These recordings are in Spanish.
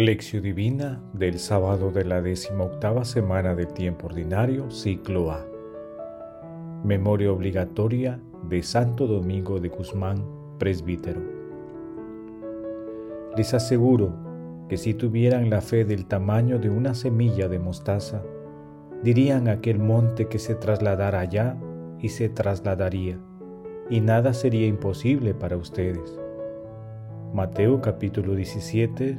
Lección Divina del sábado de la octava semana del tiempo ordinario, ciclo A. Memoria obligatoria de Santo Domingo de Guzmán, presbítero. Les aseguro que si tuvieran la fe del tamaño de una semilla de mostaza, dirían aquel monte que se trasladara allá y se trasladaría, y nada sería imposible para ustedes. Mateo capítulo 17,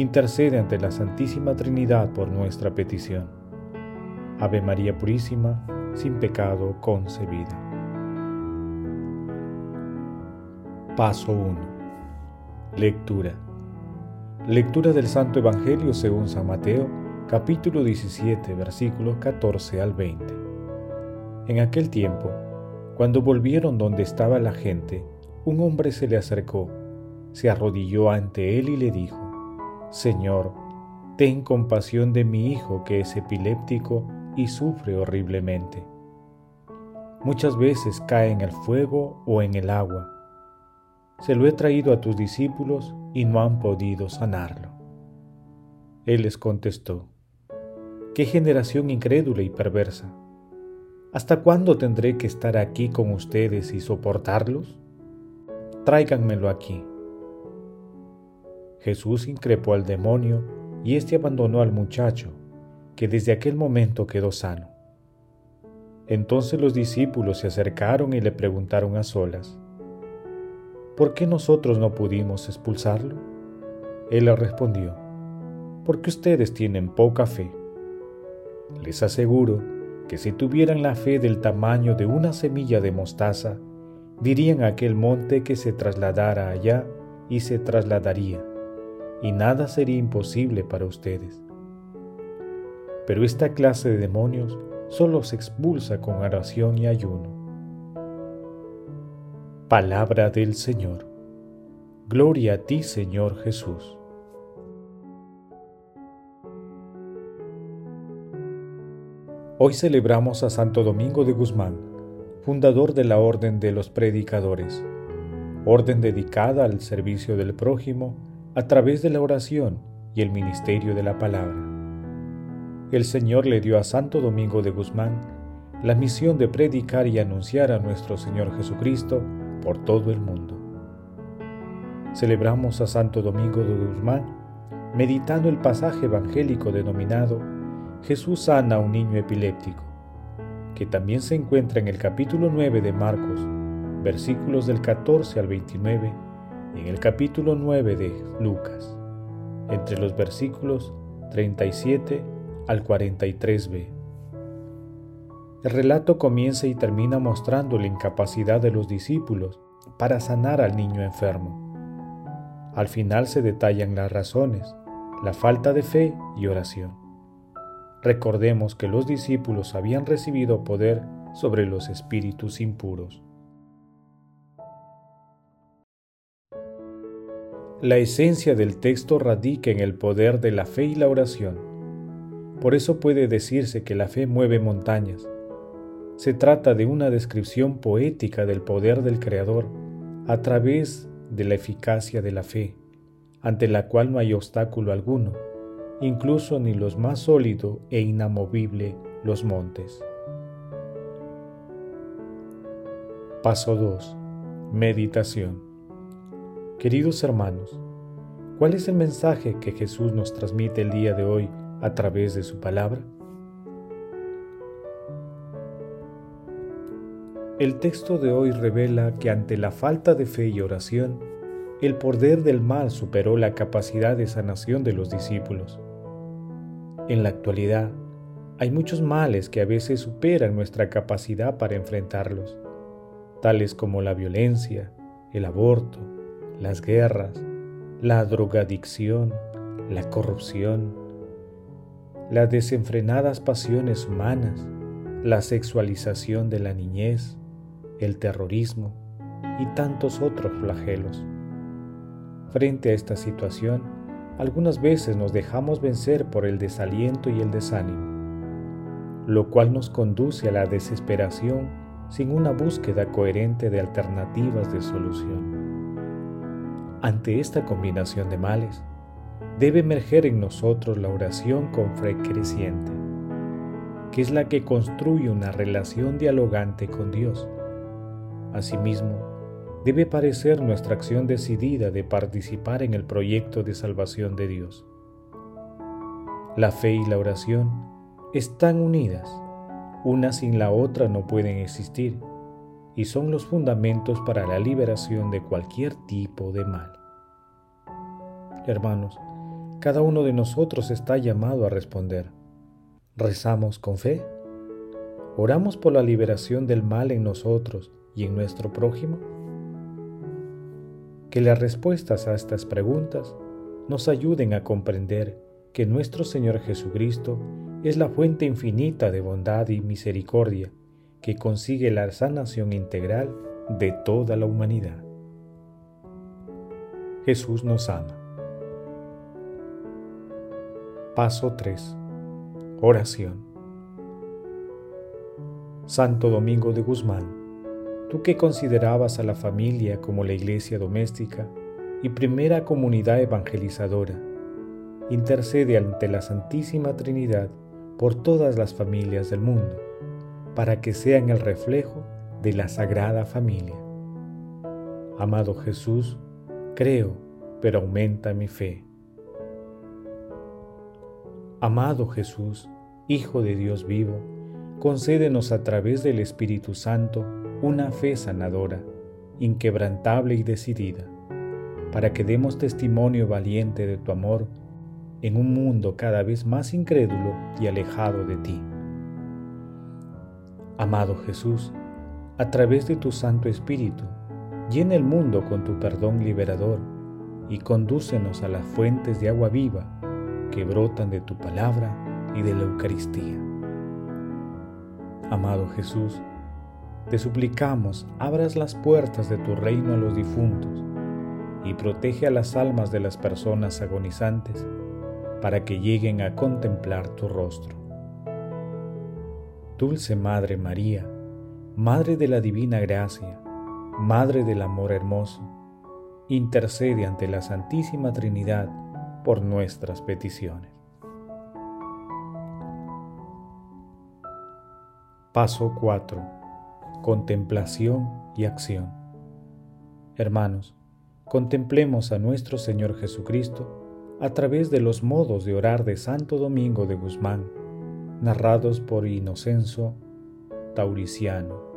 intercede ante la Santísima Trinidad por nuestra petición. Ave María Purísima, sin pecado concebida. Paso 1. Lectura. Lectura del Santo Evangelio según San Mateo, capítulo 17, versículos 14 al 20. En aquel tiempo, cuando volvieron donde estaba la gente, un hombre se le acercó, se arrodilló ante él y le dijo, Señor, ten compasión de mi hijo que es epiléptico y sufre horriblemente. Muchas veces cae en el fuego o en el agua. Se lo he traído a tus discípulos y no han podido sanarlo. Él les contestó, Qué generación incrédula y perversa. ¿Hasta cuándo tendré que estar aquí con ustedes y soportarlos? Tráiganmelo aquí. Jesús increpó al demonio y éste abandonó al muchacho, que desde aquel momento quedó sano. Entonces los discípulos se acercaron y le preguntaron a solas, ¿por qué nosotros no pudimos expulsarlo? Él le respondió, porque ustedes tienen poca fe. Les aseguro que si tuvieran la fe del tamaño de una semilla de mostaza, dirían a aquel monte que se trasladara allá y se trasladaría y nada sería imposible para ustedes. Pero esta clase de demonios solo se expulsa con oración y ayuno. Palabra del Señor. Gloria a ti, Señor Jesús. Hoy celebramos a Santo Domingo de Guzmán, fundador de la Orden de los Predicadores, orden dedicada al servicio del prójimo a través de la oración y el ministerio de la palabra. El Señor le dio a Santo Domingo de Guzmán la misión de predicar y anunciar a nuestro Señor Jesucristo por todo el mundo. Celebramos a Santo Domingo de Guzmán meditando el pasaje evangélico denominado Jesús sana a un niño epiléptico, que también se encuentra en el capítulo 9 de Marcos, versículos del 14 al 29 en el capítulo 9 de Lucas, entre los versículos 37 al 43b. El relato comienza y termina mostrando la incapacidad de los discípulos para sanar al niño enfermo. Al final se detallan las razones, la falta de fe y oración. Recordemos que los discípulos habían recibido poder sobre los espíritus impuros. La esencia del texto radica en el poder de la fe y la oración. Por eso puede decirse que la fe mueve montañas. Se trata de una descripción poética del poder del Creador a través de la eficacia de la fe, ante la cual no hay obstáculo alguno, incluso ni los más sólido e inamovible los montes. Paso 2. Meditación. Queridos hermanos, ¿cuál es el mensaje que Jesús nos transmite el día de hoy a través de su palabra? El texto de hoy revela que ante la falta de fe y oración, el poder del mal superó la capacidad de sanación de los discípulos. En la actualidad, hay muchos males que a veces superan nuestra capacidad para enfrentarlos, tales como la violencia, el aborto, las guerras, la drogadicción, la corrupción, las desenfrenadas pasiones humanas, la sexualización de la niñez, el terrorismo y tantos otros flagelos. Frente a esta situación, algunas veces nos dejamos vencer por el desaliento y el desánimo, lo cual nos conduce a la desesperación sin una búsqueda coherente de alternativas de solución. Ante esta combinación de males, debe emerger en nosotros la oración con fe creciente, que es la que construye una relación dialogante con Dios. Asimismo, debe parecer nuestra acción decidida de participar en el proyecto de salvación de Dios. La fe y la oración están unidas, una sin la otra no pueden existir, y son los fundamentos para la liberación de cualquier tipo de mal. Hermanos, cada uno de nosotros está llamado a responder. ¿Rezamos con fe? ¿Oramos por la liberación del mal en nosotros y en nuestro prójimo? Que las respuestas a estas preguntas nos ayuden a comprender que nuestro Señor Jesucristo es la fuente infinita de bondad y misericordia que consigue la sanación integral de toda la humanidad. Jesús nos ama. Paso 3. Oración. Santo Domingo de Guzmán tú que considerabas a la familia como la iglesia doméstica y primera comunidad evangelizadora, intercede ante la Santísima Trinidad por todas las familias del mundo, para que sean el reflejo de la Sagrada Familia. Amado Jesús, creo, pero aumenta mi fe. Amado Jesús, Hijo de Dios vivo, concédenos a través del Espíritu Santo una fe sanadora, inquebrantable y decidida, para que demos testimonio valiente de tu amor en un mundo cada vez más incrédulo y alejado de ti. Amado Jesús, a través de tu Santo Espíritu, llena el mundo con tu perdón liberador y condúcenos a las fuentes de agua viva que brotan de tu palabra y de la Eucaristía. Amado Jesús, te suplicamos abras las puertas de tu reino a los difuntos y protege a las almas de las personas agonizantes para que lleguen a contemplar tu rostro. Dulce Madre María, Madre de la Divina Gracia, Madre del Amor Hermoso, intercede ante la Santísima Trinidad por nuestras peticiones. Paso 4 contemplación y acción. Hermanos, contemplemos a nuestro Señor Jesucristo a través de los modos de orar de Santo Domingo de Guzmán, narrados por Inocenso Tauriciano.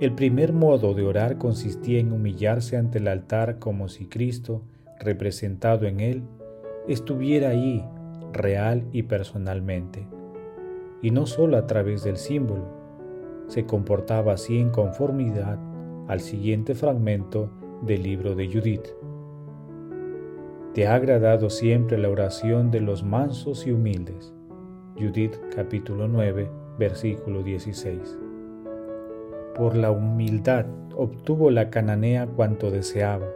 El primer modo de orar consistía en humillarse ante el altar como si Cristo, representado en él, estuviera ahí real y personalmente y no solo a través del símbolo. Se comportaba así en conformidad al siguiente fragmento del libro de Judith. Te ha agradado siempre la oración de los mansos y humildes. Judith capítulo 9, versículo 16. Por la humildad obtuvo la cananea cuanto deseaba.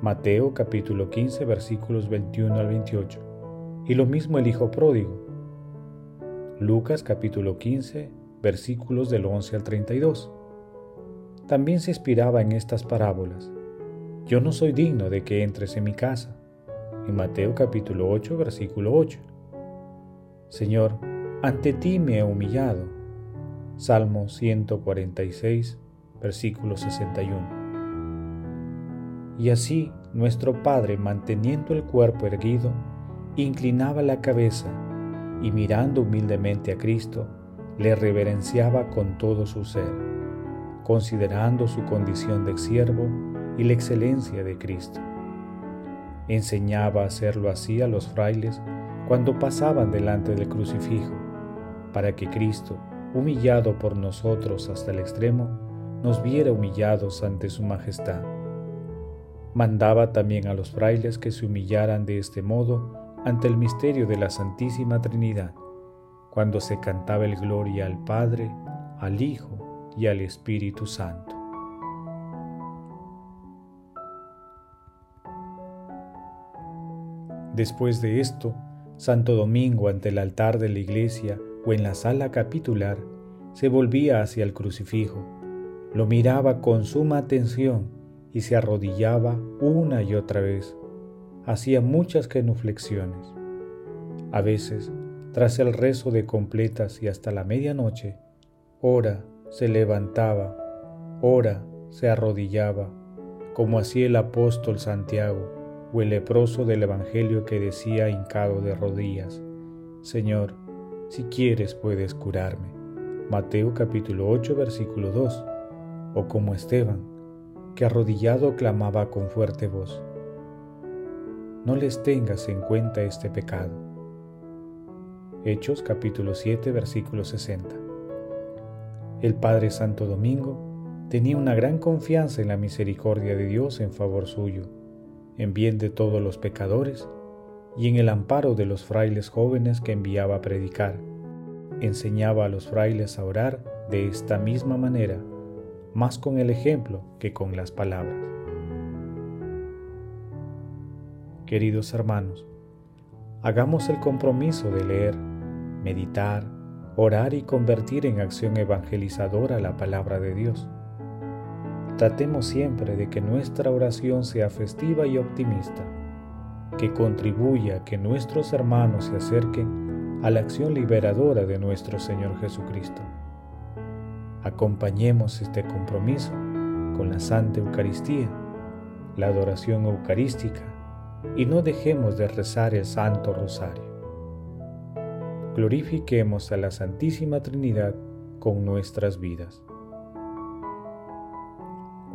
Mateo capítulo 15 versículos 21 al 28. Y lo mismo el Hijo pródigo. Lucas capítulo 15, versículos del 11 al 32. También se inspiraba en estas parábolas. Yo no soy digno de que entres en mi casa. En Mateo capítulo 8, versículo 8. Señor, ante ti me he humillado. Salmo 146, versículo 61. Y así nuestro Padre, manteniendo el cuerpo erguido, inclinaba la cabeza y mirando humildemente a Cristo, le reverenciaba con todo su ser, considerando su condición de siervo y la excelencia de Cristo. Enseñaba a hacerlo así a los frailes cuando pasaban delante del crucifijo, para que Cristo, humillado por nosotros hasta el extremo, nos viera humillados ante su majestad. Mandaba también a los frailes que se humillaran de este modo ante el misterio de la Santísima Trinidad, cuando se cantaba el gloria al Padre, al Hijo y al Espíritu Santo. Después de esto, Santo Domingo ante el altar de la iglesia o en la sala capitular, se volvía hacia el crucifijo, lo miraba con suma atención y se arrodillaba una y otra vez. Hacía muchas genuflexiones. A veces, tras el rezo de completas y hasta la medianoche, ora se levantaba, ora se arrodillaba, como hacía el apóstol Santiago o el leproso del Evangelio que decía hincado de rodillas, Señor, si quieres puedes curarme. Mateo capítulo 8 versículo 2. O como Esteban, que arrodillado clamaba con fuerte voz, No les tengas en cuenta este pecado. Hechos capítulo 7 versículo 60. El Padre Santo Domingo tenía una gran confianza en la misericordia de Dios en favor suyo en bien de todos los pecadores y en el amparo de los frailes jóvenes que enviaba a predicar. Enseñaba a los frailes a orar de esta misma manera, más con el ejemplo que con las palabras. Queridos hermanos, hagamos el compromiso de leer, meditar, orar y convertir en acción evangelizadora la palabra de Dios Tratemos siempre de que nuestra oración sea festiva y optimista, que contribuya a que nuestros hermanos se acerquen a la acción liberadora de nuestro Señor Jesucristo. Acompañemos este compromiso con la Santa Eucaristía, la adoración eucarística, y no dejemos de rezar el Santo Rosario. Glorifiquemos a la Santísima Trinidad con nuestras vidas.